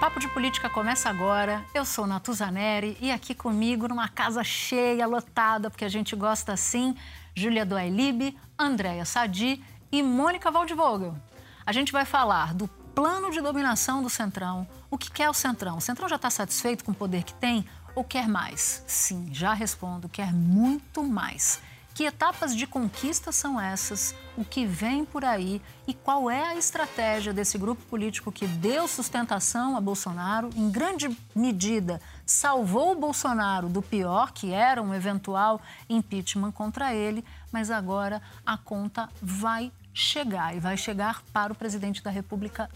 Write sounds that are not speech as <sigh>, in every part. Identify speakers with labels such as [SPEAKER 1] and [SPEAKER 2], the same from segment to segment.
[SPEAKER 1] Papo de Política começa agora. Eu sou Natuzaneri e aqui comigo, numa casa cheia, lotada, porque a gente gosta assim, Júlia Doailib, Andréia Sadi e Mônica Waldvogel. A gente vai falar do plano de dominação do Centrão. O que quer o Centrão? O Centrão já está satisfeito com o poder que tem ou quer mais? Sim, já respondo, quer muito mais. Que etapas de conquista são essas? O que vem por aí? E qual é a estratégia desse grupo político que deu sustentação a Bolsonaro, em grande medida salvou o Bolsonaro do pior, que era um eventual impeachment contra ele, mas agora a conta vai chegar e vai chegar para o presidente da República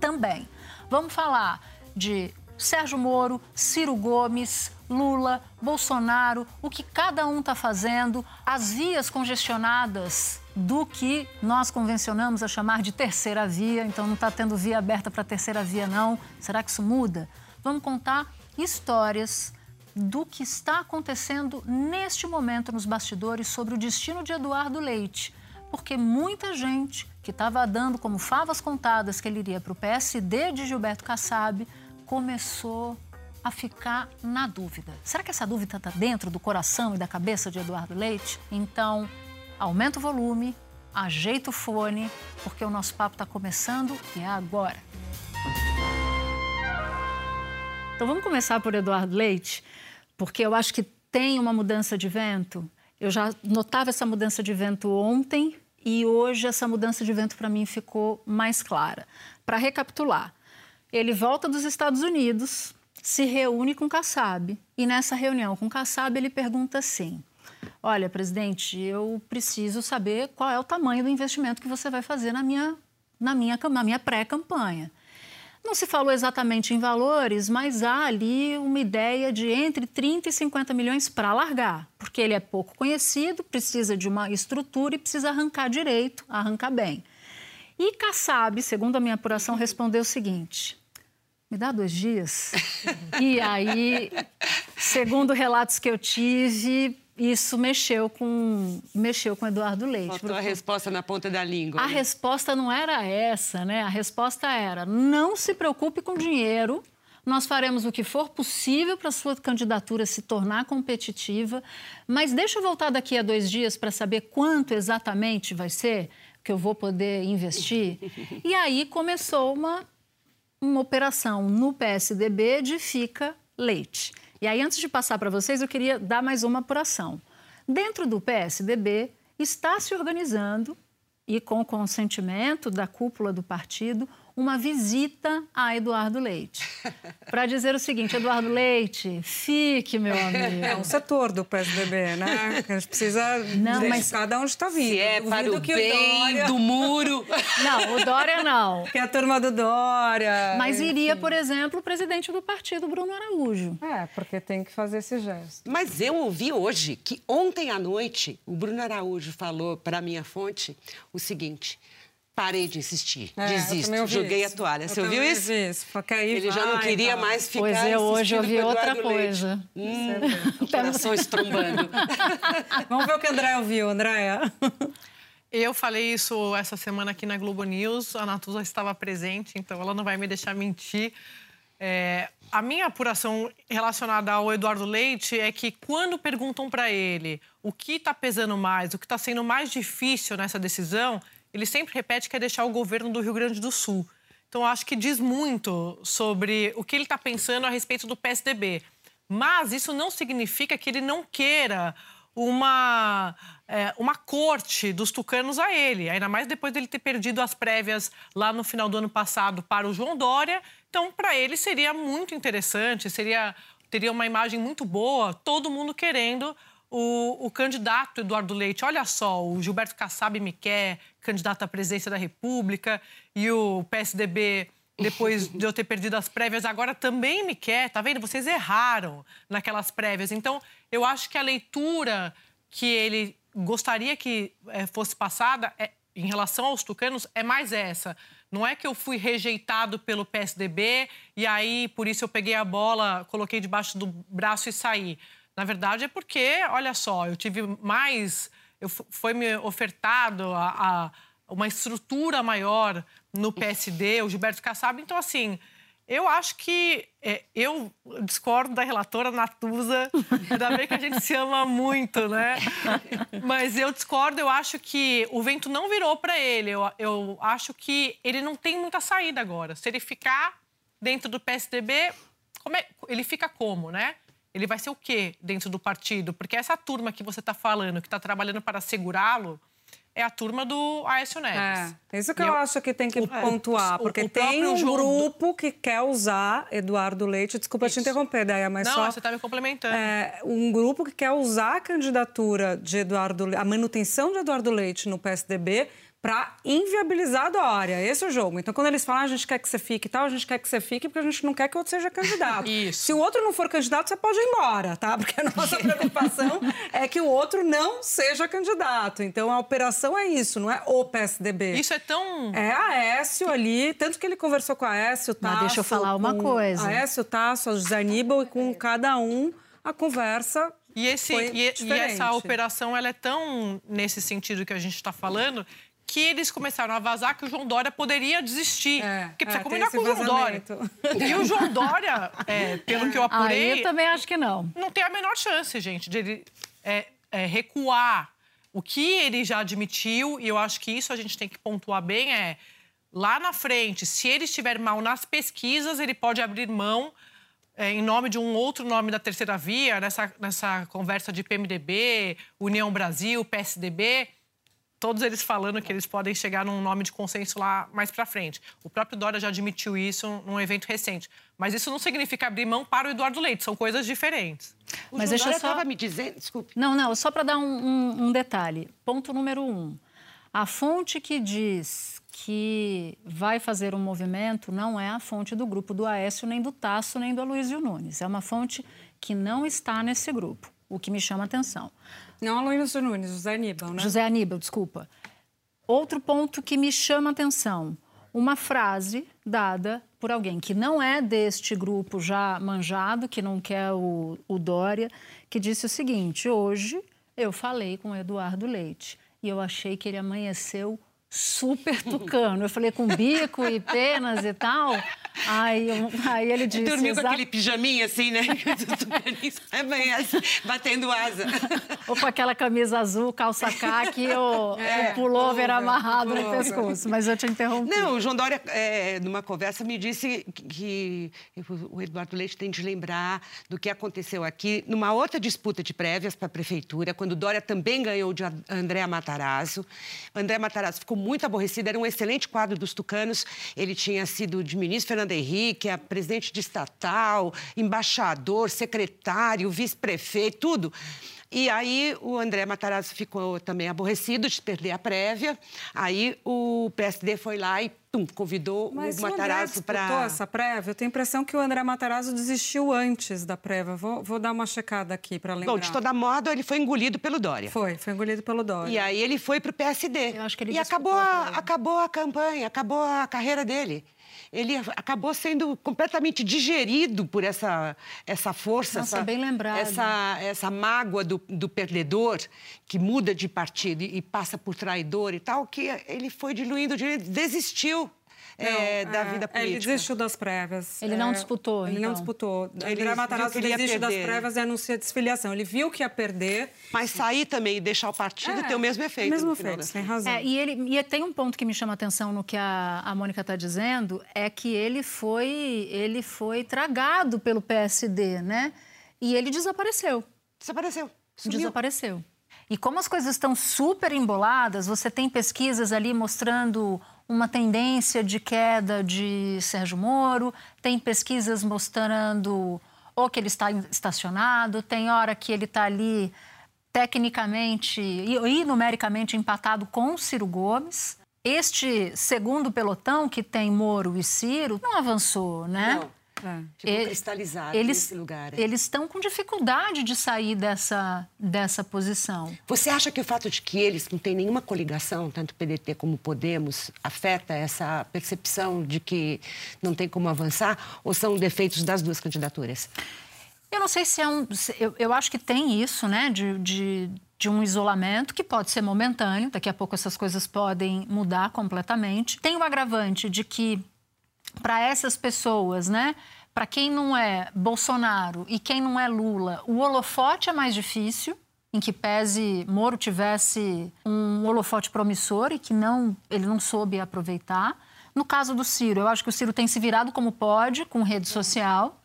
[SPEAKER 1] também. Vamos falar de Sérgio Moro, Ciro Gomes, Lula, Bolsonaro, o que cada um está fazendo, as vias congestionadas do que nós convencionamos a chamar de terceira via, então não está tendo via aberta para terceira via, não. Será que isso muda? Vamos contar histórias do que está acontecendo neste momento nos bastidores sobre o destino de Eduardo Leite. Porque muita gente que estava dando como favas contadas que ele iria para o PSD de Gilberto Kassab começou a ficar na dúvida. Será que essa dúvida está dentro do coração e da cabeça de Eduardo Leite? Então, aumenta o volume, ajeita o fone, porque o nosso papo está começando e é agora. Então vamos começar por Eduardo Leite, porque eu acho que tem uma mudança de vento. Eu já notava essa mudança de vento ontem e hoje essa mudança de vento para mim ficou mais clara. Para recapitular, ele volta dos Estados Unidos, se reúne com Kassab e nessa reunião com Kassab ele pergunta assim: Olha, presidente, eu preciso saber qual é o tamanho do investimento que você vai fazer na minha, na minha, na minha pré-campanha. Não se falou exatamente em valores, mas há ali uma ideia de entre 30 e 50 milhões para largar, porque ele é pouco conhecido, precisa de uma estrutura e precisa arrancar direito, arrancar bem. E Kassab, segundo a minha apuração, respondeu o seguinte: me dá dois dias. e aí, segundo relatos que eu tive, isso mexeu com mexeu com Eduardo Leite.
[SPEAKER 2] Faltou a resposta na ponta da língua.
[SPEAKER 1] A
[SPEAKER 2] né?
[SPEAKER 1] resposta não era essa, né? A resposta era: não se preocupe com dinheiro. Nós faremos o que for possível para a sua candidatura se tornar competitiva, mas deixa eu voltar daqui a dois dias para saber quanto exatamente vai ser que eu vou poder investir. <laughs> e aí começou uma uma operação no PSDB de Fica Leite. E aí, antes de passar para vocês, eu queria dar mais uma apuração. Dentro do PSDB, está se organizando, e com consentimento da cúpula do partido, uma visita a Eduardo Leite. Para dizer o seguinte, Eduardo Leite, fique, meu amigo.
[SPEAKER 3] É um setor do PSDB, né? <laughs> A gente precisa não, mas cada onde está vindo.
[SPEAKER 2] Se é para o bem Dória... do muro. <laughs>
[SPEAKER 1] Não, o Dória não.
[SPEAKER 3] Que é a turma do Dória.
[SPEAKER 1] Mas iria, por exemplo, o presidente do partido, Bruno Araújo.
[SPEAKER 3] É, porque tem que fazer esse gesto.
[SPEAKER 2] Mas eu ouvi hoje que ontem à noite o Bruno Araújo falou para minha fonte o seguinte parei de insistir. É, Desisto. Joguei
[SPEAKER 3] isso.
[SPEAKER 2] a toalha. Você ouviu isso?
[SPEAKER 3] isso. Ele
[SPEAKER 2] vai, já não queria
[SPEAKER 3] tá.
[SPEAKER 2] mais ficar
[SPEAKER 1] Pois é, hoje eu vi outra coisa.
[SPEAKER 2] Hum, o coração estrombando. <laughs>
[SPEAKER 3] Vamos ver o que a Andréia ouviu, Andréia.
[SPEAKER 4] Eu falei isso essa semana aqui na Globo News. A Natuza estava presente, então ela não vai me deixar mentir. É, a minha apuração relacionada ao Eduardo Leite é que quando perguntam para ele o que está pesando mais, o que está sendo mais difícil nessa decisão, ele sempre repete que é deixar o governo do Rio Grande do Sul. Então, acho que diz muito sobre o que ele está pensando a respeito do PSDB. Mas isso não significa que ele não queira uma, é, uma corte dos tucanos a ele, ainda mais depois dele ter perdido as prévias lá no final do ano passado para o João Dória. Então, para ele seria muito interessante, seria teria uma imagem muito boa, todo mundo querendo o, o candidato Eduardo Leite. Olha só, o Gilberto Kassab me quer, candidato à presidência da República, e o PSDB depois <laughs> de eu ter perdido as prévias, agora também me quer. Tá vendo? Vocês erraram naquelas prévias. Então, eu acho que a leitura que ele gostaria que é, fosse passada é, em relação aos tucanos é mais essa. Não é que eu fui rejeitado pelo PSDB e aí por isso eu peguei a bola, coloquei debaixo do braço e saí. Na verdade é porque, olha só, eu tive mais, eu, foi me ofertado a, a uma estrutura maior no PSD, o Gilberto Kassab. Então, assim, eu acho que é, eu discordo da relatora Natuza, <laughs> ainda bem que a gente se ama muito, né? Mas eu discordo, eu acho que o vento não virou para ele. Eu, eu acho que ele não tem muita saída agora. Se ele ficar dentro do PSDB, é, ele fica como, né? Ele vai ser o quê dentro do partido? Porque essa turma que você está falando, que está trabalhando para segurá-lo, é a turma do Aécio Neves.
[SPEAKER 3] É, isso que eu, eu, acho que tem que o, pontuar, porque o, o tem um grupo que quer usar Eduardo Leite. Desculpa isso. te interromper, Daia, mas
[SPEAKER 4] Não,
[SPEAKER 3] só...
[SPEAKER 4] você está me complementando.
[SPEAKER 3] É, um grupo que quer usar a candidatura de Eduardo... a manutenção de Eduardo Leite no PSDB para inviabilizar a Dória. Esse é o jogo. Então, quando eles falam, ah, a gente quer que você fique e tal, a gente quer que você fique porque a gente não quer que o outro seja candidato. <laughs>
[SPEAKER 4] Isso.
[SPEAKER 3] Se o outro não for candidato, você pode ir embora, tá? Porque a nossa <laughs> preocupação é que o outro não seja candidato. Então, a operação é isso, não é o PSDB.
[SPEAKER 4] Isso é tão...
[SPEAKER 3] É a Aécio ali, tanto que ele conversou com a Aécio, Tasso...
[SPEAKER 1] Mas deixa eu falar uma coisa.
[SPEAKER 3] A Aécio, Tasso, José Aníbal, e com cada um a conversa
[SPEAKER 4] e, esse, e, e, essa operação ela é tão nesse sentido que a gente está falando que eles começaram a vazar que o João Dória poderia desistir. É, porque precisa é, combinar com o João Dória. E o João Dória, é, pelo que eu apurei...
[SPEAKER 1] Ah, eu também acho que não.
[SPEAKER 4] Não tem a menor chance, gente, de ele é, é, recuar. O que ele já admitiu, e eu acho que isso a gente tem que pontuar bem, é... Lá na frente, se ele estiver mal nas pesquisas, ele pode abrir mão é, em nome de um outro nome da terceira via, nessa, nessa conversa de PMDB, União Brasil, PSDB todos eles falando que eles podem chegar num nome de consenso lá mais para frente. O próprio Dória já admitiu isso num evento recente. Mas isso não significa abrir mão para o Eduardo Leite, são coisas diferentes.
[SPEAKER 2] O Mas deixa eu só... estava me dizendo... Desculpe.
[SPEAKER 1] Não, não, só para dar um, um, um detalhe. Ponto número um. A fonte que diz que vai fazer um movimento não é a fonte do grupo do Aécio, nem do Tasso, nem do Aloysio Nunes. É uma fonte que não está nesse grupo, o que me chama a atenção.
[SPEAKER 3] Não Aloysio Nunes, José Aníbal, né?
[SPEAKER 1] José Aníbal, desculpa. Outro ponto que me chama a atenção, uma frase dada por alguém que não é deste grupo já manjado, que não quer o, o Dória, que disse o seguinte: hoje eu falei com o Eduardo Leite e eu achei que ele amanheceu super tucano. Eu falei com bico e penas e tal. Eu, aí ele disse...
[SPEAKER 2] Dormiu com aquele pijaminha assim, né? <laughs> é batendo asa.
[SPEAKER 1] Ou com aquela camisa azul, calça caque e o, <laughs> é, o pullover amarrado no pescoço. Mas eu te interrompi.
[SPEAKER 2] Não, o João Dória, é, numa conversa, me disse que, que o Eduardo Leite tem de lembrar do que aconteceu aqui numa outra disputa de prévias para a prefeitura, quando Dória também ganhou de André Matarazzo. André Matarazzo ficou muito aborrecido, era um excelente quadro dos tucanos. Ele tinha sido de ministro Fernando Henrique, a presidente de estatal, embaixador, secretário, vice-prefeito, tudo. E aí o André Matarazzo ficou também aborrecido de perder a prévia. Aí o PSD foi lá e tum, convidou
[SPEAKER 3] Mas
[SPEAKER 2] o Matarazzo para.
[SPEAKER 3] essa prévia? Eu tenho a impressão que o André Matarazzo desistiu antes da prévia. Vou, vou dar uma checada aqui para lembrar.
[SPEAKER 2] Bom, de toda moda, ele foi engolido pelo Dória.
[SPEAKER 3] Foi, foi engolido pelo Dória.
[SPEAKER 2] E aí ele foi para o PSD.
[SPEAKER 1] Eu acho que ele
[SPEAKER 2] e acabou a, acabou a campanha, acabou a carreira dele ele acabou sendo completamente digerido por essa, essa força,
[SPEAKER 1] Nossa,
[SPEAKER 2] essa, essa, essa mágoa do, do perdedor que muda de partido e, e passa por traidor e tal, que ele foi diluindo, desistiu é, da vida política.
[SPEAKER 3] Ele desistiu das prévias.
[SPEAKER 1] Ele não disputou,
[SPEAKER 3] Ele
[SPEAKER 1] então.
[SPEAKER 3] não disputou. Ele André Matarazzo desiste das prévias e anuncia a desfiliação. Ele viu que ia perder.
[SPEAKER 2] Mas sair também e deixar o partido é, tem o mesmo efeito. O
[SPEAKER 3] mesmo efeito, tem razão.
[SPEAKER 1] É, e, ele, e tem um ponto que me chama a atenção no que a, a Mônica está dizendo, é que ele foi, ele foi tragado pelo PSD, né? E ele desapareceu.
[SPEAKER 2] Desapareceu.
[SPEAKER 1] Sumiu. Desapareceu. E como as coisas estão super emboladas, você tem pesquisas ali mostrando uma tendência de queda de Sérgio Moro, tem pesquisas mostrando ou que ele está estacionado, tem hora que ele está ali tecnicamente e, numericamente empatado com Ciro Gomes. Este segundo pelotão, que tem Moro e Ciro, não avançou, né?
[SPEAKER 2] Não. É. Ficou
[SPEAKER 1] E-
[SPEAKER 2] cristalizado
[SPEAKER 1] eles,
[SPEAKER 2] nesse lugar. é.
[SPEAKER 1] Eles estão com dificuldade de sair dessa, dessa posição.
[SPEAKER 2] Você acha que o fato de que eles não têm nenhuma coligação, tanto PDT como Podemos, afeta essa percepção de que não tem como avançar? Ou são defeitos das duas candidaturas?
[SPEAKER 1] Eu não sei se é um. se- Eu, eu acho que tem isso, né, de, de, de um isolamento que pode ser momentâneo, daqui a pouco essas coisas podem mudar completamente. Tem o agravante de que, para essas pessoas, né, para quem não é Bolsonaro e quem não é Lula, o holofote é mais difícil. Em que pese Moro tivesse um holofote promissor e que não ele não soube aproveitar. No caso do Ciro, eu acho que o Ciro tem se virado como pode, com rede social.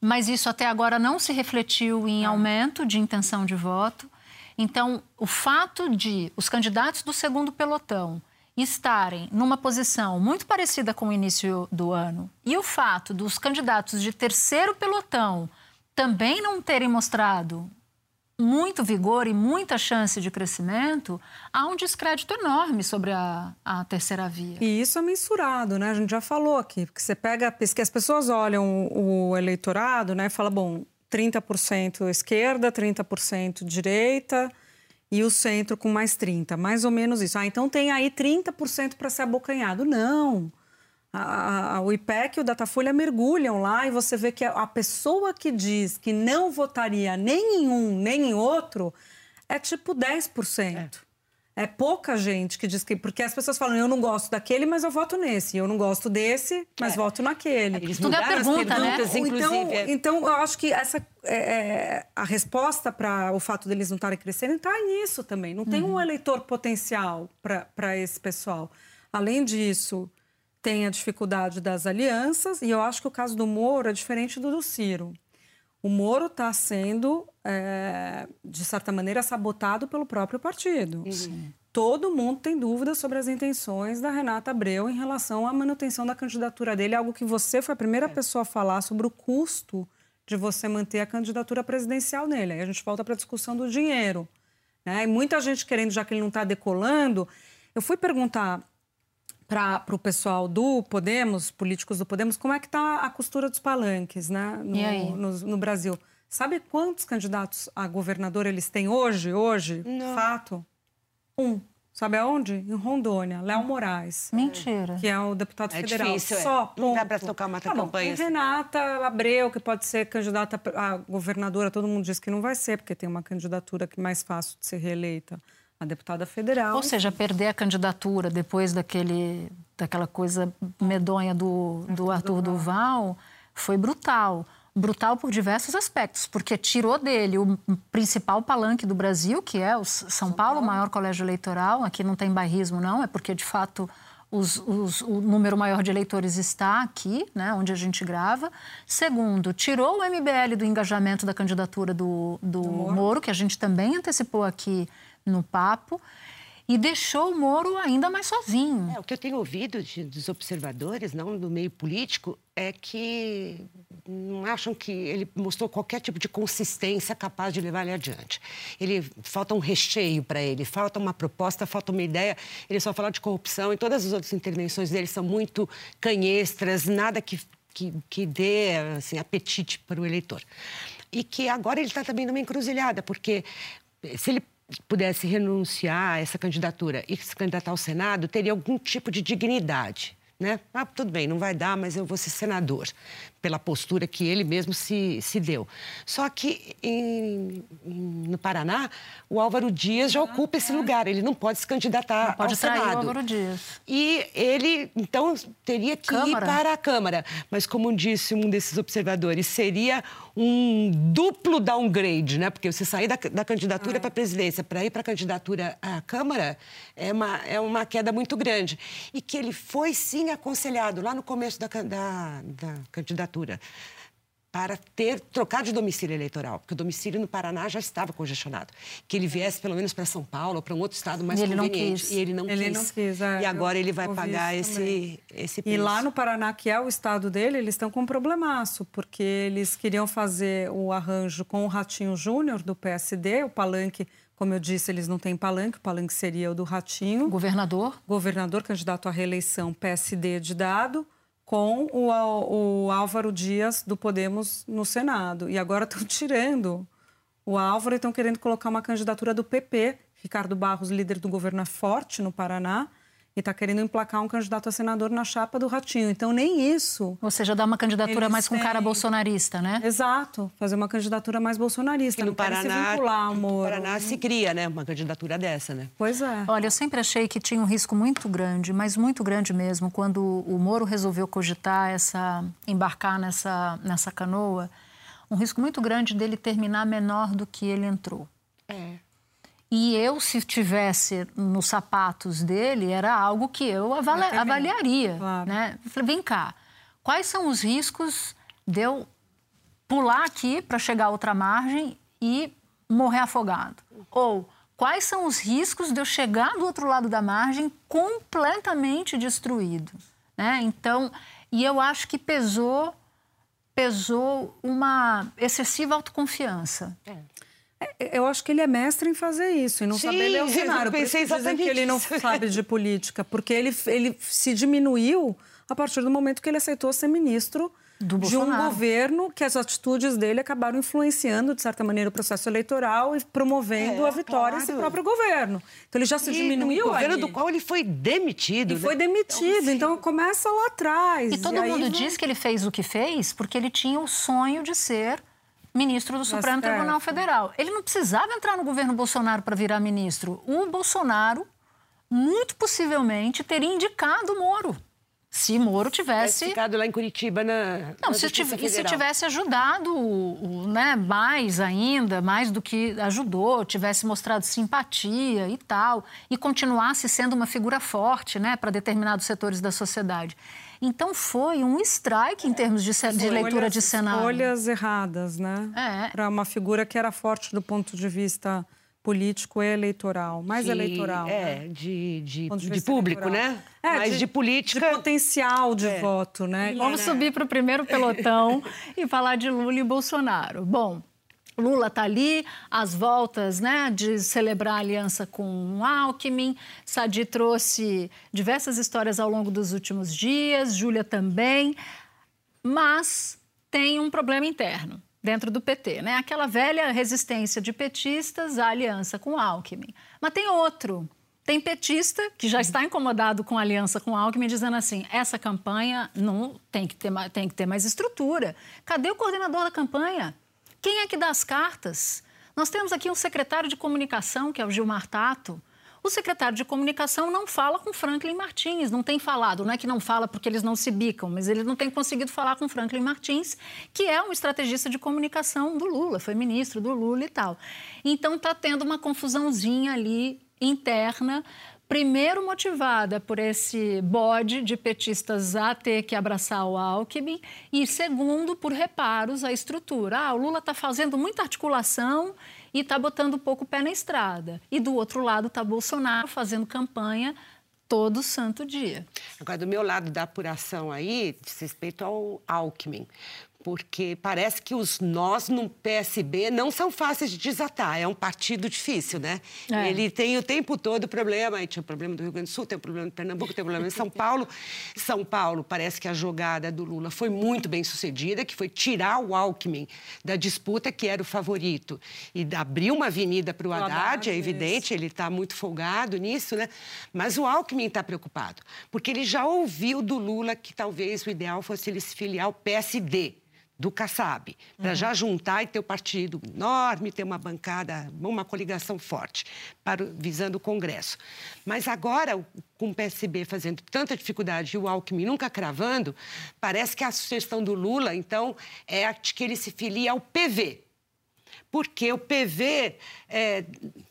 [SPEAKER 1] Mas isso até agora não se refletiu em aumento de intenção de voto. Então, o fato de os candidatos do segundo pelotão estarem numa posição muito parecida com o início do ano e o fato dos candidatos de terceiro pelotão também não terem mostrado muito vigor e muita chance de crescimento, há um descrédito enorme sobre a, a terceira via.
[SPEAKER 3] E isso é mensurado, né? A gente já falou aqui, porque você pega as pessoas olham o eleitorado, né? E fala, bom, 30% esquerda, 30% direita e o centro com mais 30, mais ou menos isso. Ah, então tem aí 30% para ser abocanhado. Não. A, a, o IPEC e o Datafolha mergulham lá e você vê que a, a pessoa que diz que não votaria nem em um nem em outro é tipo 10%. É pouca gente que diz que. Porque as pessoas falam, eu não gosto daquele, mas eu voto nesse. Eu não gosto desse, mas voto naquele.
[SPEAKER 2] Eles
[SPEAKER 1] Tudo é pergunta, né?
[SPEAKER 2] perguntas,
[SPEAKER 3] Então,
[SPEAKER 2] inclusive. é-
[SPEAKER 3] então, eu acho que essa, é, é, a resposta para o fato deles não estarem crescendo está nisso também. Não tem um eleitor potencial para esse pessoal. Além disso, tem a dificuldade das alianças, e eu acho que o caso do Moro é diferente do do Ciro. O Moro está sendo, é, de certa maneira, sabotado pelo próprio partido. Todo mundo tem dúvidas sobre as intenções da Renata Abreu em relação à manutenção da candidatura dele, algo que você foi a primeira pessoa a falar sobre o custo de você manter a candidatura presidencial nele. Aí a gente volta para a discussão do dinheiro. Né? E muita gente querendo, já que ele não está decolando. Eu fui perguntar para o pessoal do Podemos, políticos do Podemos, como é que está a costura dos palanques né, no, no, no Brasil. Sabe quantos candidatos a governador eles têm hoje? Hoje? Fato? Um. Sabe aonde? Em Rondônia, Léo Moraes.
[SPEAKER 1] Mentira.
[SPEAKER 3] Que é o deputado
[SPEAKER 2] É
[SPEAKER 3] federal.
[SPEAKER 2] difícil, é.
[SPEAKER 3] Só,
[SPEAKER 2] Não dá
[SPEAKER 3] ponto.
[SPEAKER 2] pra tocar uma
[SPEAKER 3] Tá bom,
[SPEAKER 2] campanha
[SPEAKER 3] tem
[SPEAKER 2] assim.
[SPEAKER 3] Renata Abreu, que pode ser candidata a governadora, todo mundo diz que não vai ser, porque tem uma candidatura que é mais fácil de ser reeleita, a deputada federal.
[SPEAKER 1] Ou seja, perder a candidatura depois daquele, daquela coisa medonha do, do Arthur Duval foi brutal. Brutal por diversos aspectos, porque tirou dele o principal palanque do Brasil, que é o S- São Paulo, o maior colégio eleitoral. Aqui não tem bairrismo, não, é porque, de fato, os- os- o número maior de eleitores está aqui, né, onde a gente grava. Segundo, tirou o MBL do engajamento da candidatura do, do Moro, que a gente também antecipou aqui no papo, e deixou o Moro ainda mais sozinho.
[SPEAKER 2] É, o que eu tenho ouvido de- dos observadores, não do meio político, é que não acham que ele mostrou qualquer tipo de consistência capaz de levar ele adiante. Ele falta um recheio para ele, falta uma proposta, falta uma ideia. Ele só fala de corrupção e todas as outras intervenções dele são muito canhestras, nada que que, que dê assim, apetite para o eleitor. E que agora ele está também numa encruzilhada, porque se ele pudesse renunciar a essa candidatura e se candidatar ao Senado, teria algum tipo de dignidade. Né? Ah, tudo bem, não vai dar, mas eu vou ser senador, pela postura que ele mesmo se, se deu. Só que em- em- no Paraná, o Álvaro Dias já ocupa esse lugar, ele não pode se candidatar
[SPEAKER 1] Não pode
[SPEAKER 2] ao
[SPEAKER 1] trair o
[SPEAKER 2] Senado.
[SPEAKER 1] Álvaro Dias.
[SPEAKER 2] E ele, então, teria que
[SPEAKER 1] Câmara.
[SPEAKER 2] ir para a Câmara. Mas, como disse um desses observadores, seria um duplo downgrade, né? Porque você sair da, da candidatura para a presidência para ir para a candidatura à Câmara é uma, é uma queda muito grande. E que ele foi, sim, aconselhado lá no começo da, da, da candidatura para ter trocar de domicílio eleitoral, porque o domicílio no Paraná já estava congestionado. Que ele viesse pelo menos para São Paulo ou para um outro estado mais
[SPEAKER 1] E ele não
[SPEAKER 2] conveniente.
[SPEAKER 1] quis.
[SPEAKER 2] E ele não
[SPEAKER 3] Ele
[SPEAKER 2] quis.
[SPEAKER 3] não quis, é,
[SPEAKER 2] e agora
[SPEAKER 3] eu
[SPEAKER 2] ele vai pagar esse, esse
[SPEAKER 3] E
[SPEAKER 2] preço.
[SPEAKER 3] lá no Paraná, que é o estado dele, eles estão com um problemaço, porque eles queriam fazer o arranjo com o Ratinho Júnior, do PSD, o palanque, como eu disse, eles não têm palanque, o palanque seria o do Ratinho.
[SPEAKER 1] Governador.
[SPEAKER 3] Governador, candidato à reeleição, PSD de dado, com o, o Álvaro Dias, do Podemos, no Senado. E agora estão <laughs> tirando o Álvaro e estão querendo colocar uma candidatura do PP. Ricardo Barros, líder do governo, é forte no Paraná e está querendo emplacar um candidato a senador na chapa do Ratinho. Então, nem isso.
[SPEAKER 1] Ou seja, dar uma candidatura mais com cara
[SPEAKER 3] têm.
[SPEAKER 1] bolsonarista, né?
[SPEAKER 3] Exato, fazer uma candidatura mais bolsonarista.
[SPEAKER 2] Que no Paraná,
[SPEAKER 3] se
[SPEAKER 2] no. Paraná se cria, né, uma candidatura dessa, né?
[SPEAKER 3] Pois é.
[SPEAKER 1] Olha, eu sempre achei que tinha um risco muito grande, mas muito grande mesmo, quando o Moro resolveu cogitar essa, embarcar nessa, nessa canoa, um risco muito grande dele terminar menor do que ele entrou.
[SPEAKER 2] É.
[SPEAKER 1] E eu, se tivesse nos sapatos dele, era algo que eu avali-
[SPEAKER 3] Eu
[SPEAKER 1] avaliaria.
[SPEAKER 3] Claro.
[SPEAKER 1] Né? Eu falei, vem cá, quais são os riscos de eu pular aqui para chegar a outra margem e morrer afogado? Ou quais são os riscos de eu chegar do outro lado da margem completamente destruído? Né? Então, e eu acho que pesou, pesou uma excessiva autoconfiança.
[SPEAKER 3] Eu acho que ele é mestre em fazer isso, em não
[SPEAKER 2] Sim,
[SPEAKER 3] saber ler o <laughs>
[SPEAKER 2] eu
[SPEAKER 3] cenário. Por
[SPEAKER 2] pensei
[SPEAKER 3] isso que ele não <laughs> sabe de política, porque ele, ele se diminuiu a partir do momento que ele aceitou ser ministro
[SPEAKER 1] Do
[SPEAKER 3] de um governo que as atitudes dele acabaram influenciando, de certa maneira, o processo eleitoral e promovendo
[SPEAKER 2] É,
[SPEAKER 3] a vitória desse
[SPEAKER 2] claro.
[SPEAKER 3] próprio governo. Então ele já se
[SPEAKER 2] E
[SPEAKER 3] diminuiu
[SPEAKER 2] no governo
[SPEAKER 3] ali.
[SPEAKER 2] do qual ele foi demitido.
[SPEAKER 3] E
[SPEAKER 2] né?
[SPEAKER 3] foi demitido, então começa lá atrás.
[SPEAKER 1] E todo
[SPEAKER 3] aí
[SPEAKER 1] mundo
[SPEAKER 3] vai-
[SPEAKER 1] diz que ele fez o que fez porque ele tinha o sonho de ser ministro do Supremo
[SPEAKER 3] certo.
[SPEAKER 1] Tribunal Federal. Ele não precisava entrar no governo Bolsonaro para virar ministro. O Bolsonaro, muito possivelmente, teria indicado o Moro. Se Moro
[SPEAKER 2] Tivesse
[SPEAKER 1] tivesse.
[SPEAKER 2] ficado lá em Curitiba na.
[SPEAKER 1] Não,
[SPEAKER 2] na
[SPEAKER 1] se,
[SPEAKER 2] Justiça
[SPEAKER 1] tiv- e se tivesse ajudado né, mais ainda, mais do que ajudou, tivesse mostrado simpatia e tal, e continuasse sendo uma figura forte né, para determinados setores da sociedade. Então foi um strike em termos de, de leitura de cenário.
[SPEAKER 3] Escolhas erradas, né?
[SPEAKER 1] É.
[SPEAKER 3] Para uma figura que era forte do ponto de vista político e eleitoral. Mais
[SPEAKER 2] De-
[SPEAKER 3] eleitoral.
[SPEAKER 2] É,
[SPEAKER 3] né?
[SPEAKER 2] de, de,
[SPEAKER 3] de
[SPEAKER 2] de público,
[SPEAKER 3] eleitoral.
[SPEAKER 2] né?
[SPEAKER 3] É,
[SPEAKER 2] Mas de, política.
[SPEAKER 3] De potencial de voto, né?
[SPEAKER 1] Vamos subir para o primeiro pelotão <laughs> e falar de Lula e Bolsonaro. Bom, Lula está ali, as voltas né, de celebrar a aliança com o Alckmin. Sadi trouxe diversas histórias ao longo dos últimos dias, Júlia também. Mas tem um problema interno dentro do PT, né? Aquela velha resistência de petistas à aliança com o Alckmin. Mas tem outro. Tem petista que já está incomodado com a aliança com o Alckmin, dizendo assim: essa campanha não tem que ter tem que ter mais estrutura. Cadê o coordenador da campanha? Quem é que dá as cartas? Nós temos aqui um secretário de comunicação, que é o Gilmar Tato. O secretário de comunicação não fala com Franklin Martins, não tem falado, não é que não fala porque eles não se bicam, mas ele não tem conseguido falar com Franklin Martins, que é um estrategista de comunicação do Lula, foi ministro do Lula e tal. Então está tendo uma confusãozinha ali interna, primeiro motivada por esse bode de petistas a ter que abraçar o Alckmin e segundo por reparos à estrutura. Ah, o Lula está fazendo muita articulação e está botando um pouco pé na estrada. E do outro lado está Bolsonaro fazendo campanha todo santo dia.
[SPEAKER 2] Agora, do meu lado da apuração aí, diz respeito ao Alckmin. Porque parece que os nós no PSB não são fáceis de desatar. É um partido difícil, né?
[SPEAKER 1] É.
[SPEAKER 2] Ele tem o tempo todo problema. Aí tinha o problema do Rio Grande do Sul, tem o problema de Pernambuco, tem o problema de São <laughs> Paulo. São Paulo, parece que a jogada do Lula foi muito bem sucedida, que foi tirar o Alckmin da disputa, que era o favorito, e abrir uma avenida para o Haddad, é evidente, ele está muito folgado nisso, né? Mas o Alckmin está preocupado, porque ele já ouviu do Lula que talvez o ideal fosse ele se filiar ao PSD do Kassab, para já juntar e ter o partido enorme, ter uma bancada, uma coligação forte, para, visando o Congresso. Mas agora, com o PSB fazendo tanta dificuldade e o Alckmin nunca cravando, parece que a sugestão do Lula, então, é a de que ele se filie ao PV, porque o PV é,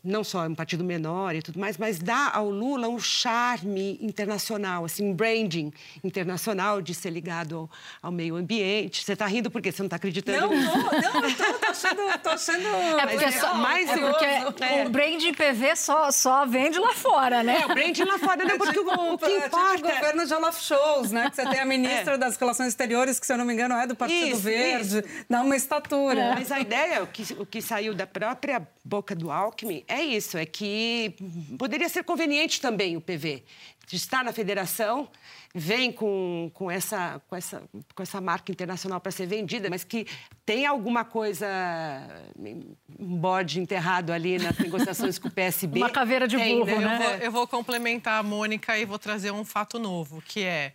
[SPEAKER 2] não só é um partido menor e tudo mais, mas dá ao Lula um charme internacional, assim, um branding internacional de ser ligado ao, ao meio ambiente. Você está rindo porque você não está acreditando?
[SPEAKER 3] Não, não, não, eu tô achando, tô achando...
[SPEAKER 1] É porque, só,
[SPEAKER 2] mais
[SPEAKER 1] é porque
[SPEAKER 2] é.
[SPEAKER 1] o branding PV só, só vende lá fora, né?
[SPEAKER 2] É, o branding lá fora, não, porque
[SPEAKER 3] tipo,
[SPEAKER 2] o, o que
[SPEAKER 3] é
[SPEAKER 2] importa...
[SPEAKER 3] Tipo o governo de Olaf Scholz, né? Que você tem a ministra é. das Relações Exteriores, que, se eu não me engano, é do Partido isso, Verde, isso. dá uma estatura.
[SPEAKER 2] Mas a ideia, o que, o que saiu da própria boca do Alckmin, é isso, é que poderia ser conveniente também o PV estar na federação, vem com, com, essa, com, essa, com essa marca internacional para ser vendida, mas que tem alguma coisa, um bode enterrado ali nas <laughs> negociações com o PSB.
[SPEAKER 1] Uma caveira de
[SPEAKER 4] tem,
[SPEAKER 1] burro,
[SPEAKER 4] né?
[SPEAKER 1] né?
[SPEAKER 4] Eu vou, eu vou complementar a Mônica e vou trazer um fato novo, que é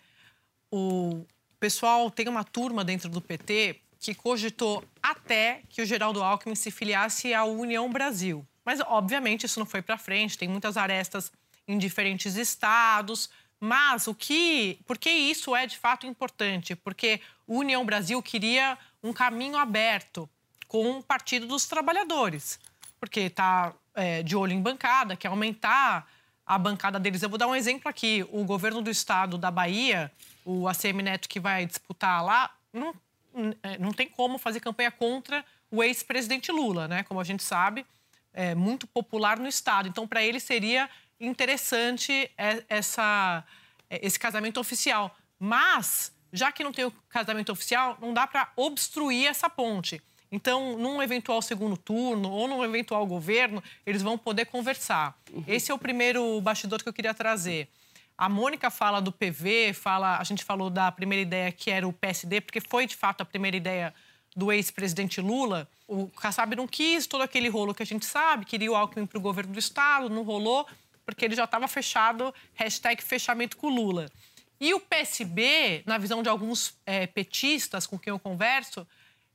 [SPEAKER 4] o pessoal tem uma turma dentro do PT que cogitou até que o Geraldo Alckmin se filiasse à União Brasil. Mas, obviamente, isso não foi para frente, tem muitas arestas em diferentes estados. Mas o que. Por que isso é de fato importante? Porque o União Brasil queria um caminho aberto com o Partido dos Trabalhadores. Porque está é, de olho em bancada, quer aumentar a bancada deles. Eu vou dar um exemplo aqui. O governo do estado da Bahia, o ACM Neto que vai disputar lá, não não tem como fazer campanha contra o ex-presidente Lula, né? Como a gente sabe, é muito popular no Estado. Então, para ele seria interessante é, essa, é, esse casamento oficial. Mas, já que não tem o casamento oficial, não dá para obstruir essa ponte. Então, num eventual segundo turno ou num eventual governo, eles vão poder conversar. Uhum. Esse é o primeiro bastidor que eu queria trazer. A Mônica fala do PV, fala, a gente falou da primeira ideia que era o PSD, porque foi de fato a primeira ideia do ex-presidente Lula. O Kassab não quis todo aquele rolo que a gente sabe, queria o Alckmin para o governo do Estado, não rolou, porque ele já estava fechado, hashtag fechamento com Lula. E o PSB, na visão de alguns é, petistas com quem eu converso,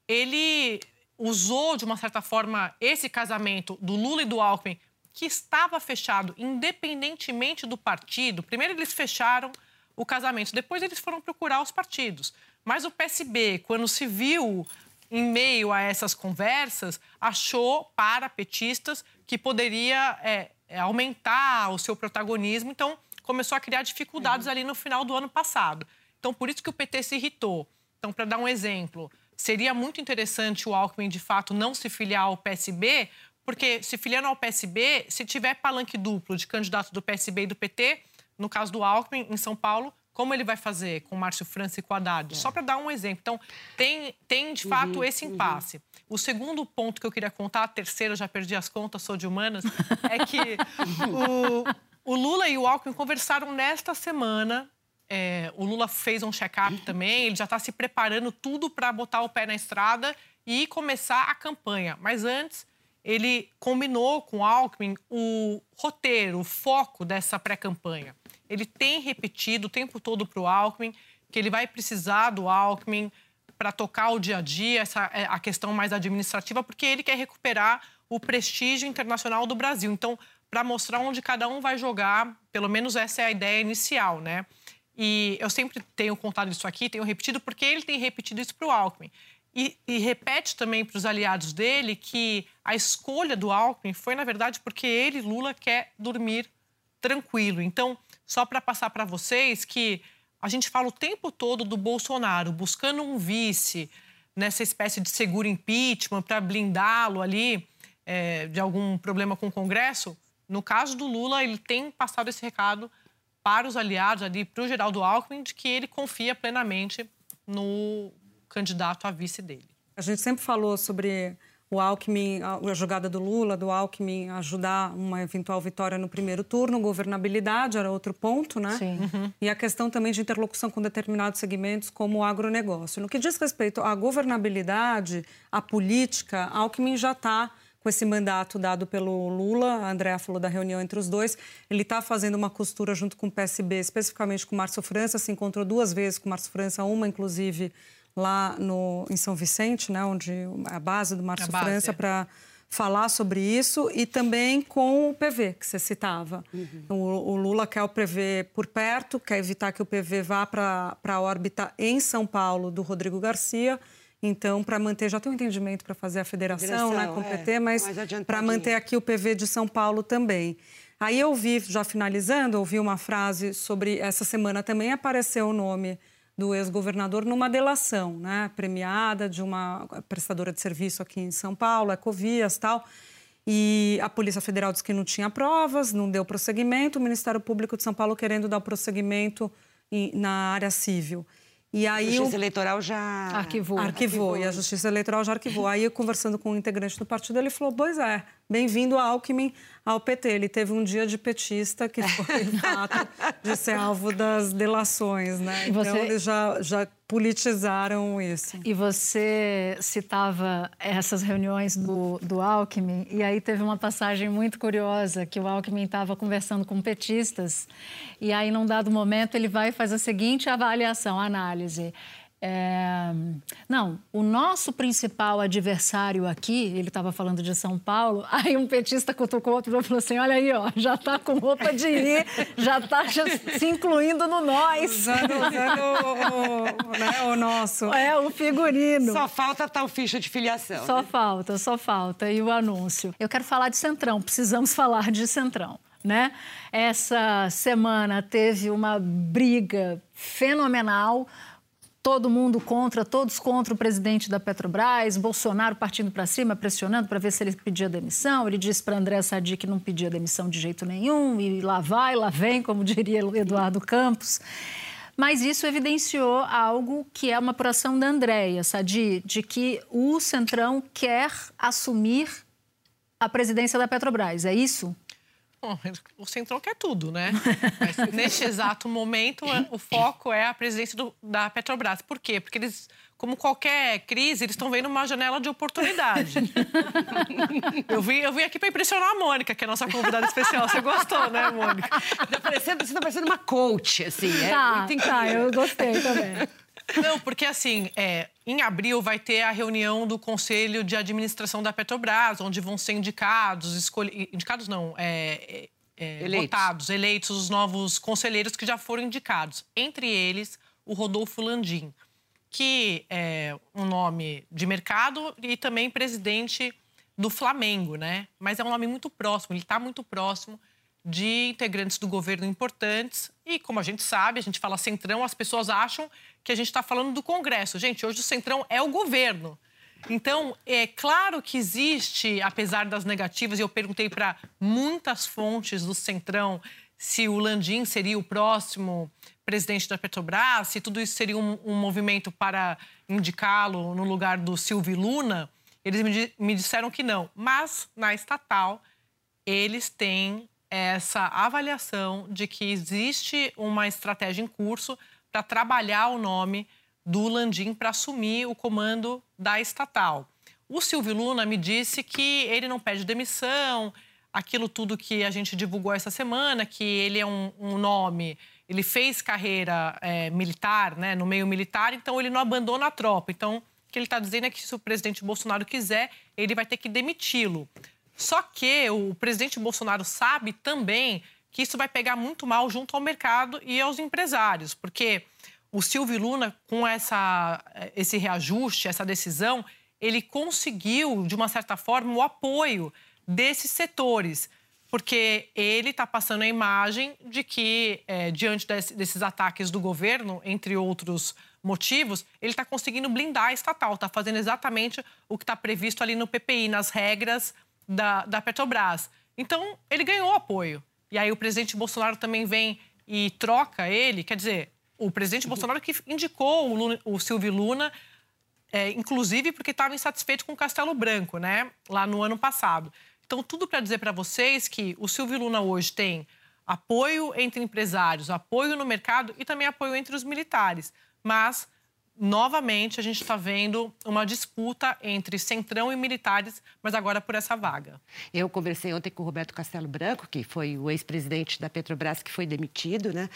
[SPEAKER 4] ele usou, de uma certa forma, esse casamento do Lula e do Alckmin que estava fechado, independentemente do partido. Primeiro eles fecharam o casamento, depois eles foram procurar os partidos. Mas o PSB, quando se viu em meio a essas conversas, achou para petistas que poderia é, é, aumentar o seu protagonismo, então começou a criar dificuldades uhum. ali no final do ano passado. Então, por isso que o PT se irritou. Então, para dar um exemplo, seria muito interessante o Alckmin, de fato, não se filiar ao PSB, porque se filiando ao PSB, se tiver palanque duplo de candidato do PSB e do PT, no caso do Alckmin, em São Paulo, como ele vai fazer com Márcio França e com Haddad? É. Só para dar um exemplo. Então, tem, tem de fato uhum, esse uhum. impasse. Uhum. O segundo ponto que eu queria contar, a terceira, já perdi as contas, sou de humanas, <laughs> é que o, o Lula e o Alckmin conversaram nesta semana. É, o Lula fez um check-up também, ele já está se preparando tudo para botar o pé na estrada e começar a campanha. Mas antes, ele combinou com Alckmin o roteiro, o foco dessa pré-campanha. Ele tem repetido o tempo todo para o Alckmin que ele vai precisar do Alckmin para tocar o dia a dia, essa é a questão mais administrativa, porque ele quer recuperar o prestígio internacional do Brasil. Então, para mostrar onde cada um vai jogar, pelo menos essa é a ideia inicial, né? E eu sempre tenho contado isso aqui, tenho repetido, porque ele tem repetido isso para o Alckmin. E, e repete também para os aliados dele que a escolha do Alckmin foi, na verdade, porque ele, Lula, quer dormir tranquilo. Então, só para passar para vocês que a gente fala o tempo todo do Bolsonaro buscando um vice nessa espécie de seguro impeachment para blindá-lo ali é, de algum problema com o Congresso. No caso do Lula, ele tem passado esse recado para os aliados ali, para o Geraldo Alckmin, de que ele confia plenamente no candidato a vice dele.
[SPEAKER 3] A gente sempre falou sobre o Alckmin, a jogada do Lula, do Alckmin ajudar uma eventual vitória no primeiro turno, governabilidade era outro ponto, né?
[SPEAKER 1] Sim. Uhum.
[SPEAKER 3] E a questão também de interlocução com determinados segmentos, como o agronegócio. No que diz respeito à governabilidade, à política, Alckmin já está com esse mandato dado pelo Lula, a Andrea falou da reunião entre os dois, ele está fazendo uma costura junto com o PSB, especificamente com o Márcio França, se encontrou duas vezes com o Márcio França, uma inclusive lá no, em São Vicente, né, onde a base do Márcio base, França, é. para falar sobre isso e também com o PV, que você citava. Uhum. O, o, Lula quer o PV por perto, quer evitar que o PV vá para a órbita em São Paulo do Rodrigo Garcia. Então, para manter, já tem um entendimento para fazer a federação, né, com o
[SPEAKER 2] é,
[SPEAKER 3] PT, mas
[SPEAKER 2] mais adiantadinho.
[SPEAKER 3] para manter aqui o PV de São Paulo também. Aí eu vi, já finalizando, ouvi uma frase sobre essa semana também apareceu o nome do ex-governador numa delação, né, premiada de uma prestadora de serviço aqui em São Paulo, Ecovias, tal. E a Polícia Federal disse que não tinha provas, não deu prosseguimento, o Ministério Público de São Paulo querendo dar o prosseguimento em- na área civil. E
[SPEAKER 2] A
[SPEAKER 3] aí
[SPEAKER 2] Justiça
[SPEAKER 3] o-
[SPEAKER 2] Eleitoral já...
[SPEAKER 1] Arquivou.
[SPEAKER 3] Arquivou, e a Justiça Eleitoral já arquivou. Aí, conversando com um integrante do partido, ele falou: Pois é, bem-vindo Alckmin ao PT. Ele teve um dia de petista que foi <laughs> o fato de ser alvo das delações, né?
[SPEAKER 1] E
[SPEAKER 3] Então,
[SPEAKER 1] você-
[SPEAKER 3] eles já, já politizaram isso.
[SPEAKER 1] E você citava essas reuniões do, do Alckmin, e aí teve uma passagem muito curiosa, que o Alckmin estava conversando com petistas, e aí, num dado momento, ele vai e faz a seguinte avaliação, análise. É, não, o nosso principal adversário aqui, ele estava falando de São Paulo, <laughs> aí um petista cutucou outro e falou assim, olha aí, ó, já está com roupa de ir, já está se incluindo no nós.
[SPEAKER 3] Usando, usando o, o- né, o nosso.
[SPEAKER 1] É, o figurino.
[SPEAKER 2] Só falta tal ficha de filiação.
[SPEAKER 1] Só
[SPEAKER 2] né?
[SPEAKER 1] falta, só falta. E o anúncio. Eu quero falar de Centrão, precisamos falar de Centrão. Né? Essa semana teve uma briga fenomenal. Todo mundo contra, todos contra o presidente da Petrobras, Bolsonaro partindo para cima, pressionando para ver se ele pedia demissão. Ele disse para André Sadi que não pedia demissão de jeito nenhum, e lá vai, lá vem, como diria Eduardo Campos. Mas isso evidenciou algo que é uma apuração da Andréia, Sadi, de que o Centrão quer assumir a presidência da Petrobras. É isso?
[SPEAKER 4] Bom, <laughs> o Centrão quer tudo, né? Mas neste <laughs> exato momento, o foco é a presidência do- da Petrobras. Por quê? Porque eles, como qualquer crise, eles estão vendo uma janela de oportunidade. <laughs> Eu vim, eu vim aqui para impressionar a Mônica, que é a nossa convidada especial. Você gostou, né, Mônica?
[SPEAKER 2] Tá parecendo, você tá parecendo uma coach, assim. É
[SPEAKER 1] tá,
[SPEAKER 2] muito
[SPEAKER 1] tá, eu gostei também.
[SPEAKER 4] Não, porque assim, é, em abril vai ter a reunião do Conselho de Administração da Petrobras, onde vão ser indicados, escolhi... indicados não, é, é, é,
[SPEAKER 2] Eleitos.
[SPEAKER 4] votados, eleitos os novos conselheiros que já foram indicados. Entre eles, o Rodolfo Landim, que é um nome de mercado e também presidente do Flamengo, né? Mas é um nome muito próximo, ele está muito próximo de integrantes do governo importantes. E como a gente sabe, a gente fala Centrão, as pessoas acham que a gente está falando do Congresso. Gente, hoje o Centrão é o governo. Então, é claro que existe, apesar das negativas, e eu perguntei para muitas fontes do Centrão se o Landim seria o próximo presidente da Petrobras, se tudo isso seria um, um movimento para indicá-lo no lugar do Silvio Luna. Eles me, me disseram que não. Mas, na estatal, eles têm essa avaliação de que existe uma estratégia em curso para trabalhar o nome do Landim para assumir o comando da estatal. O Silvio Luna me disse que ele não pede demissão, aquilo tudo que a gente divulgou essa semana, que ele é um, um nome, ele fez carreira é, militar, né, no meio militar, então ele não abandona a tropa. Então, o que ele está dizendo é que se o presidente Bolsonaro quiser, ele vai ter que demiti-lo. Só que o presidente Bolsonaro sabe também que isso vai pegar muito mal junto ao mercado e aos empresários, porque o Silvio Luna, com essa, esse reajuste, essa decisão, ele conseguiu, de uma certa forma, o apoio desses setores, porque ele está passando a imagem de que, eh, diante desse- desses ataques do governo, entre outros motivos, ele está conseguindo blindar a estatal, está fazendo exatamente o que está previsto ali no PPI, nas regras da, da Petrobras. Então, ele ganhou apoio. E aí o presidente Bolsonaro também vem e troca ele, quer dizer, o presidente Bolsonaro que indicou o, Luna- o Silvio Luna, é, inclusive porque estava insatisfeito com o Castelo Branco, né? Lá no ano passado. Então, tudo para dizer para vocês que o Silvio Luna hoje tem apoio entre empresários, apoio no mercado e também apoio entre os militares. Mas, novamente, a gente está vendo uma disputa entre centrão e militares, mas agora por essa vaga.
[SPEAKER 2] Eu conversei ontem com o Roberto Castelo Branco, que foi o ex-presidente da Petrobras que foi demitido, né?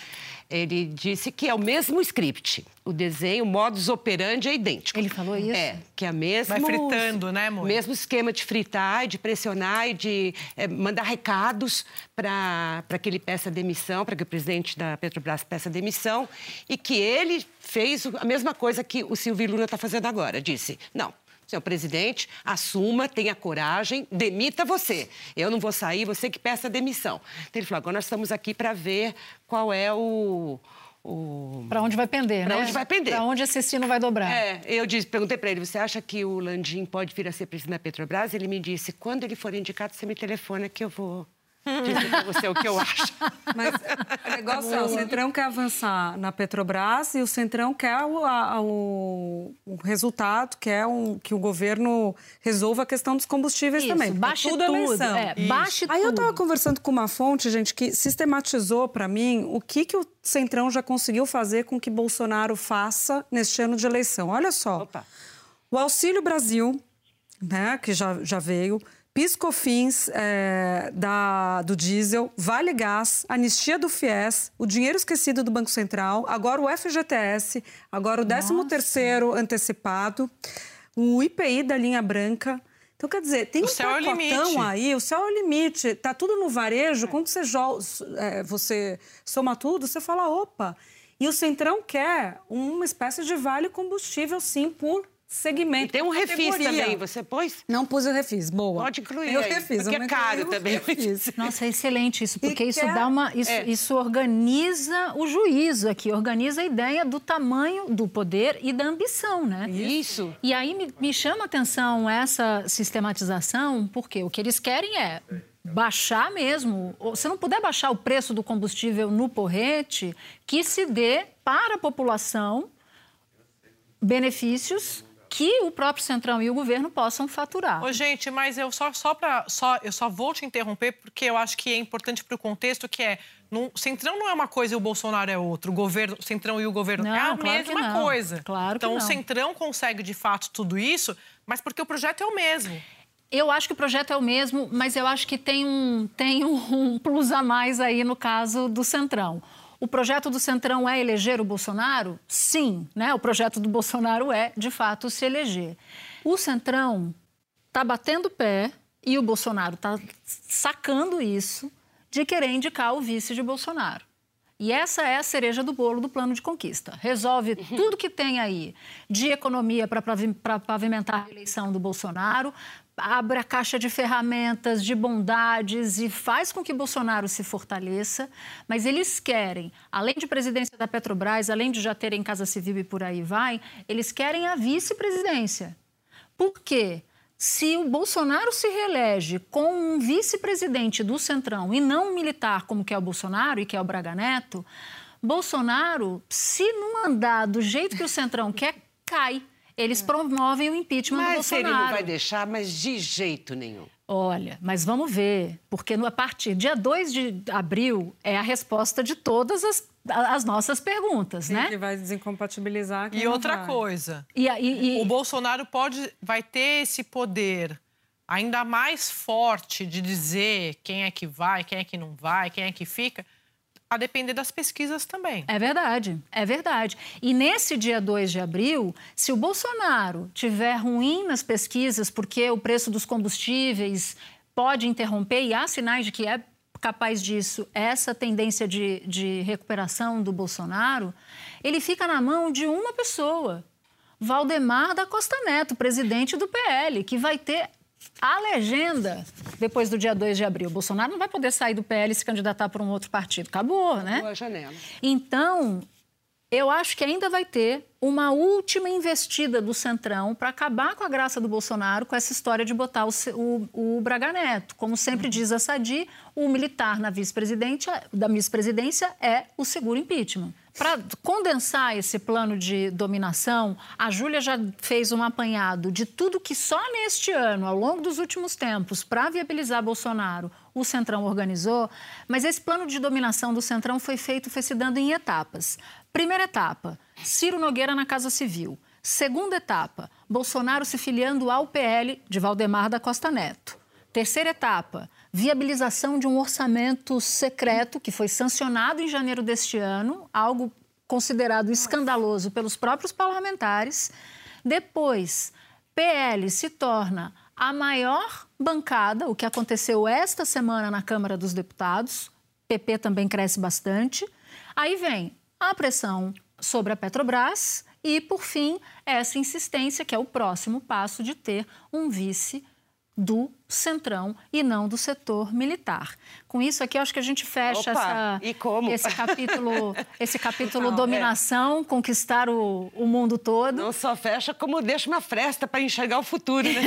[SPEAKER 2] Ele disse que é o mesmo script. O desenho, o modus operandi é idêntico.
[SPEAKER 1] Ele falou isso?
[SPEAKER 2] É, que é mesmo...
[SPEAKER 4] Vai fritando, né, amor?
[SPEAKER 2] Mesmo esquema de fritar, de pressionar e de eh, mandar recados para que ele peça demissão, para que o presidente da Petrobras peça demissão, e que ele fez a mesma coisa coisa que o Silvio Luna está fazendo agora. Disse, não, senhor presidente, assuma, tenha coragem, demita você. Eu não vou sair, você que peça demissão. Então ele falou, agora nós estamos aqui para ver qual é o... o...
[SPEAKER 1] Para onde vai pender,
[SPEAKER 2] pra
[SPEAKER 1] né?
[SPEAKER 2] onde vai pender.
[SPEAKER 1] Para onde esse sino vai dobrar.
[SPEAKER 2] É, eu disse, perguntei para ele, você acha que o Landim pode vir a ser presidente da Petrobras? Ele me disse, quando ele for indicado, você me telefona que eu vou dizer para você o que eu acho. <laughs>
[SPEAKER 3] Mas o negócio é, o Centrão quer avançar na Petrobras e o Centrão quer o, a, o, o resultado, quer um, que o governo resolva a questão dos combustíveis
[SPEAKER 1] Isso,
[SPEAKER 3] também.
[SPEAKER 1] baixe
[SPEAKER 3] tudo, é
[SPEAKER 1] tudo,
[SPEAKER 3] eleição.
[SPEAKER 1] é, baixe
[SPEAKER 3] Aí eu estava conversando com uma fonte, gente, que sistematizou para mim o que, que o Centrão já conseguiu fazer com que Bolsonaro faça neste ano de eleição. Olha só.
[SPEAKER 2] Opa.
[SPEAKER 3] O Auxílio Brasil, né, que já, já veio, PiscoFins é, da, do diesel, Vale Gás, anistia do FIES, o dinheiro esquecido do Banco Central, agora o FGTS, agora o 13º antecipado, o IPI da linha branca. Então, quer dizer, tem
[SPEAKER 4] O
[SPEAKER 3] um
[SPEAKER 4] é o
[SPEAKER 3] pacotão
[SPEAKER 4] limite.
[SPEAKER 3] aí, o céu é o limite. Tá tudo no varejo, quando você, é, você soma tudo, você fala, opa. E o Centrão quer uma espécie de vale combustível, sim, por segmento.
[SPEAKER 2] E tem um refis
[SPEAKER 3] categoria.
[SPEAKER 2] também, você pôs?
[SPEAKER 3] Não pus o refis, boa.
[SPEAKER 2] Pode incluir aí,
[SPEAKER 3] refis,
[SPEAKER 2] porque
[SPEAKER 3] eu
[SPEAKER 2] é caro também.
[SPEAKER 3] refis. <laughs>
[SPEAKER 1] Nossa, é excelente isso, porque
[SPEAKER 3] E
[SPEAKER 1] isso
[SPEAKER 3] quer-
[SPEAKER 1] dá uma. Isso,
[SPEAKER 2] é.
[SPEAKER 1] isso organiza o juízo aqui, organiza a ideia do tamanho do poder e da ambição, né?
[SPEAKER 2] Isso.
[SPEAKER 1] E aí me, me chama a atenção essa sistematização, porque o que eles querem é baixar mesmo. Se não puder baixar o preço do combustível no porrete, que se dê para a população benefícios que o próprio Centrão e o governo possam faturar.
[SPEAKER 4] Ô, gente, mas eu só, só para só eu só vou te interromper porque eu acho que é importante para o contexto que é não, Centrão não é uma coisa e o Bolsonaro é outra. O governo, Centrão e o governo
[SPEAKER 1] Não,
[SPEAKER 4] é a
[SPEAKER 1] claro
[SPEAKER 4] mesma coisa.
[SPEAKER 1] Claro
[SPEAKER 4] então o. Centrão consegue de fato tudo isso, mas porque o projeto é o mesmo.
[SPEAKER 1] Eu acho que o projeto é o mesmo, mas eu acho que tem um, tem um plus a mais aí no caso do Centrão. O projeto do Centrão é eleger o Bolsonaro? Sim, né? O projeto do Bolsonaro é, de fato, se eleger. O Centrão está batendo pé e o Bolsonaro está sacando isso de querer indicar o vice de Bolsonaro. E essa é a cereja do bolo do plano de conquista. Resolve tudo que tem aí de economia para pavimentar a eleição do Bolsonaro, abre a caixa de ferramentas, de bondades e faz com que Bolsonaro se fortaleça. Mas eles querem, além de presidência da Petrobras, além de já terem Casa Civil e por aí vai, eles querem a vice-presidência. Por quê? Se o Bolsonaro se reelege com um vice-presidente do Centrão e não um militar como que é o Bolsonaro e que é o Braga Neto, Bolsonaro, se não andar do jeito que o Centrão quer, cai. Eles promovem o impeachment do
[SPEAKER 2] Mas ele
[SPEAKER 1] Bolsonaro.
[SPEAKER 2] não vai deixar, mas de jeito nenhum.
[SPEAKER 1] Olha, mas vamos ver, porque no, a partir dia 2 de abril é a resposta de todas as, as nossas perguntas,
[SPEAKER 3] Quem
[SPEAKER 1] né?
[SPEAKER 3] que vai desincompatibilizar
[SPEAKER 4] E outra
[SPEAKER 3] vai.
[SPEAKER 4] coisa,
[SPEAKER 1] E, aí- e-
[SPEAKER 4] o Bolsonaro pode vai ter esse poder ainda mais forte de dizer quem é que vai, quem é que não vai, quem é que fica, a depender das pesquisas também.
[SPEAKER 1] É verdade, é verdade. E nesse dia 2 de abril, se o Bolsonaro tiver ruim nas pesquisas, porque o preço dos combustíveis pode interromper, e há sinais de que é capaz disso, essa tendência de, de recuperação do Bolsonaro, ele fica na mão de uma pessoa, Valdemar da Costa Neto, presidente do PL, que vai ter a legenda depois do dia 2 de abril. O Bolsonaro não vai poder sair do PL e se candidatar para um outro partido. Acabou, né?
[SPEAKER 2] Boa janela.
[SPEAKER 1] Então, eu acho que ainda vai ter uma última investida do Centrão para acabar com a graça do Bolsonaro com essa história de botar o, o, o Braga Neto. Como sempre diz a Sadi, o militar na vice-presidência, da vice-presidência é o seguro impeachment. Para condensar esse plano de dominação, a Júlia já fez um apanhado de tudo que só neste ano, ao longo dos últimos tempos, para viabilizar Bolsonaro, o Centrão organizou, mas esse plano de dominação do Centrão foi feito, foi se dando em etapas. Primeira etapa, Ciro Nogueira na Casa Civil. Segunda etapa, Bolsonaro se filiando ao PL de Valdemar da Costa Neto. Terceira etapa, viabilização de um orçamento secreto que foi sancionado em janeiro deste ano, algo considerado escandaloso pelos próprios parlamentares. Depois, PL se torna a maior bancada, o que aconteceu esta semana na Câmara dos Deputados. PP também cresce bastante. Aí vem a pressão sobre a Petrobras E, por fim, essa insistência, que é o próximo passo de ter um vice do centrão e não do setor militar. Com isso aqui, acho que a gente fecha
[SPEAKER 2] Opa,
[SPEAKER 1] essa,
[SPEAKER 2] e como?
[SPEAKER 1] esse capítulo, <laughs> esse capítulo dominação, conquistar o, o mundo todo.
[SPEAKER 2] Não só fecha, como deixa uma fresta para enxergar o futuro, né?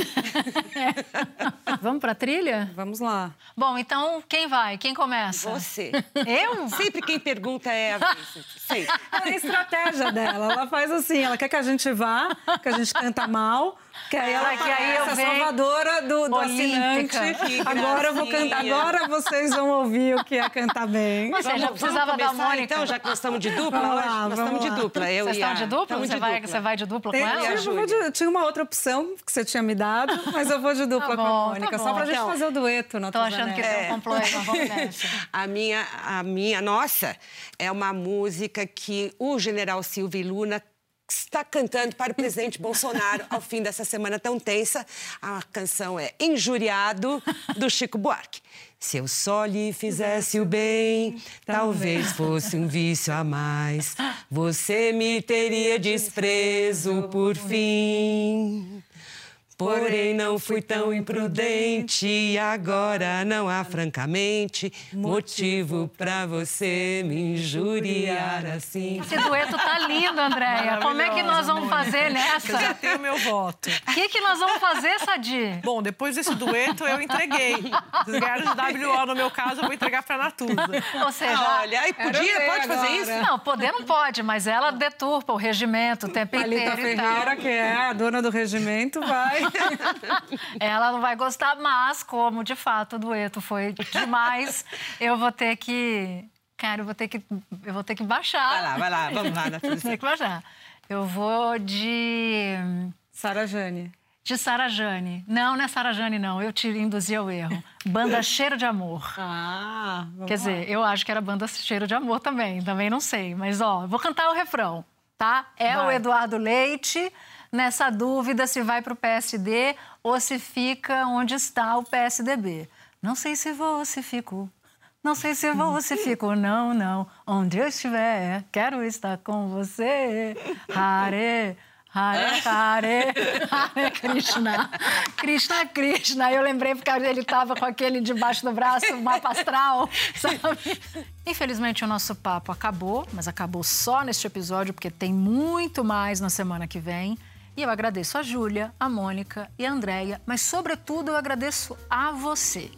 [SPEAKER 2] <laughs>
[SPEAKER 1] Vamos para a trilha?
[SPEAKER 3] Vamos lá.
[SPEAKER 1] Bom, então quem vai? Quem começa?
[SPEAKER 2] Você. <laughs>
[SPEAKER 1] Eu?
[SPEAKER 2] Sempre quem pergunta é a Vincent. Sempre.
[SPEAKER 3] É a estratégia dela. Ela faz assim, ela quer que a gente vá, que a gente canta mal, que aí ela
[SPEAKER 1] Ah, que aí eu
[SPEAKER 3] a
[SPEAKER 1] venho
[SPEAKER 3] salvadora do, do
[SPEAKER 1] olímpica. <laughs>
[SPEAKER 3] Agora eu vou cantar, agora vocês vão ouvir o que é cantar bem.
[SPEAKER 1] Mas você já precisava da Mônica.
[SPEAKER 2] Então, já que nós estamos de dupla
[SPEAKER 3] Vamos
[SPEAKER 2] hoje,
[SPEAKER 3] lá,
[SPEAKER 2] nós estamos de dupla. Eu
[SPEAKER 1] Vocês
[SPEAKER 2] e
[SPEAKER 1] estão
[SPEAKER 2] a-
[SPEAKER 1] de dupla? Você
[SPEAKER 2] de
[SPEAKER 1] vai,
[SPEAKER 2] dupla.
[SPEAKER 1] você vai de dupla
[SPEAKER 3] Tem-
[SPEAKER 1] com ela?
[SPEAKER 3] eu, de- tinha uma outra opção que você tinha me dado, <laughs> mas eu vou de dupla
[SPEAKER 1] Tá
[SPEAKER 3] com a
[SPEAKER 1] bom,
[SPEAKER 3] Mônica,
[SPEAKER 1] tá
[SPEAKER 3] só
[SPEAKER 1] bom.
[SPEAKER 3] pra gente
[SPEAKER 2] Então,
[SPEAKER 3] fazer o dueto
[SPEAKER 1] Tô achando que tem um complô. <laughs>
[SPEAKER 2] A minha, a minha, nossa, é uma música que o general Silvio e Luna está cantando para o presidente Bolsonaro ao fim dessa semana tão tensa. A canção é Injuriado, do Chico Buarque. Se eu só lhe fizesse o bem, talvez fosse um vício a mais. Você me teria desprezo por fim. Porém, não fui tão imprudente e agora não há, francamente, motivo pra você me injuriar assim.
[SPEAKER 1] Esse dueto tá lindo, Andréia. Como é que nós vamos fazer
[SPEAKER 4] Eu já
[SPEAKER 1] nessa?
[SPEAKER 4] tenho meu voto.
[SPEAKER 1] O <laughs> que, que nós vamos fazer, Sadi?
[SPEAKER 4] Bom, depois desse dueto, eu entreguei. Vocês ganharam de WO, no meu caso, eu vou entregar pra Natuza.
[SPEAKER 1] Ou seja,
[SPEAKER 2] Olha, aí podia, pode fazer
[SPEAKER 3] agora.
[SPEAKER 2] isso?
[SPEAKER 1] não, poder não pode, mas ela deturpa o regimento o tempo
[SPEAKER 3] Thalita
[SPEAKER 1] inteiro e tal.
[SPEAKER 3] Ferreira, que é a dona do regimento, vai. <laughs>
[SPEAKER 1] Ela não vai gostar, mas como de fato o dueto foi demais, eu vou ter que. Cara, eu vou ter que. Eu vou ter que baixar.
[SPEAKER 2] Vai lá, vai lá, vamos lá, <laughs> Natuza.
[SPEAKER 1] Tem que baixar. Eu vou de.
[SPEAKER 3] Sara Jane.
[SPEAKER 1] De Sara Jane. Não, não é Sara Jane, não. Eu te induzi ao erro. Banda <laughs> Cheiro de Amor.
[SPEAKER 3] Ah, vamos
[SPEAKER 1] Quer
[SPEAKER 3] lá.
[SPEAKER 1] dizer, eu acho que era banda Cheiro de Amor também, também não sei. Mas, ó, vou cantar o refrão, tá? É o
[SPEAKER 3] Vai.
[SPEAKER 1] Eduardo Leite, nessa dúvida se vai pro PSD ou se fica onde está o PSDB. Não sei se vou ou se fico. Não sei se vou ou se <laughs> fico, não, não. Onde eu estiver, quero estar com você. Hare, Hare, Hare, Hare Krishna. Krishna, Krishna. Eu lembrei porque ele estava com aquele debaixo do braço, mapa astral, sabe? Infelizmente o nosso papo acabou, mas acabou só neste episódio, porque tem muito mais na semana que vem. E eu agradeço a Júlia, a Mônica e a Andréia, mas sobretudo eu agradeço a você.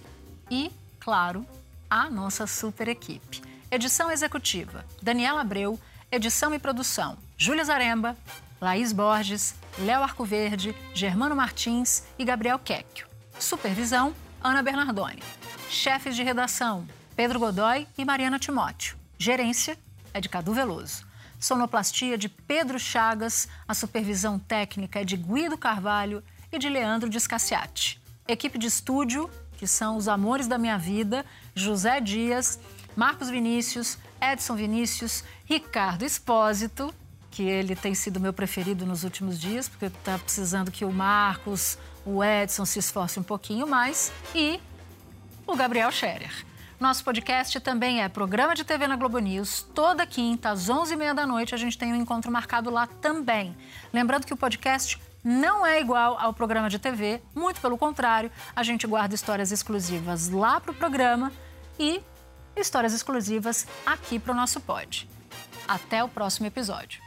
[SPEAKER 1] E, claro, a nossa super equipe. Edição executiva: Daniela Abreu. Edição e produção: Júlia Zaremba, Laís Borges, Léo Arcoverde, Germano Martins e Gabriel Quecchio. Supervisão: Ana Bernardoni. Chefes de redação: Pedro Godoy e Mariana Timóteo. Gerência é de Cadu Veloso. Sonoplastia de Pedro Chagas. A supervisão técnica é de Guido Carvalho e de Leandro Descaciati. Equipe de estúdio, que são os amores da minha vida, José Dias, Marcos Vinícius, Edson Vinícius, Ricardo Espósito, que ele tem sido meu preferido nos últimos dias, porque está precisando que o Marcos, o Edson se esforcem um pouquinho mais, e o Gabriel Scherer. Nosso podcast também é programa de TV na Globo News. Toda quinta, às 11h30 da noite, a gente tem um encontro marcado lá também. Lembrando que o podcast não é igual ao programa de TV, muito pelo contrário, a gente guarda histórias exclusivas lá para o programa e histórias exclusivas aqui para o nosso pod. Até o próximo episódio.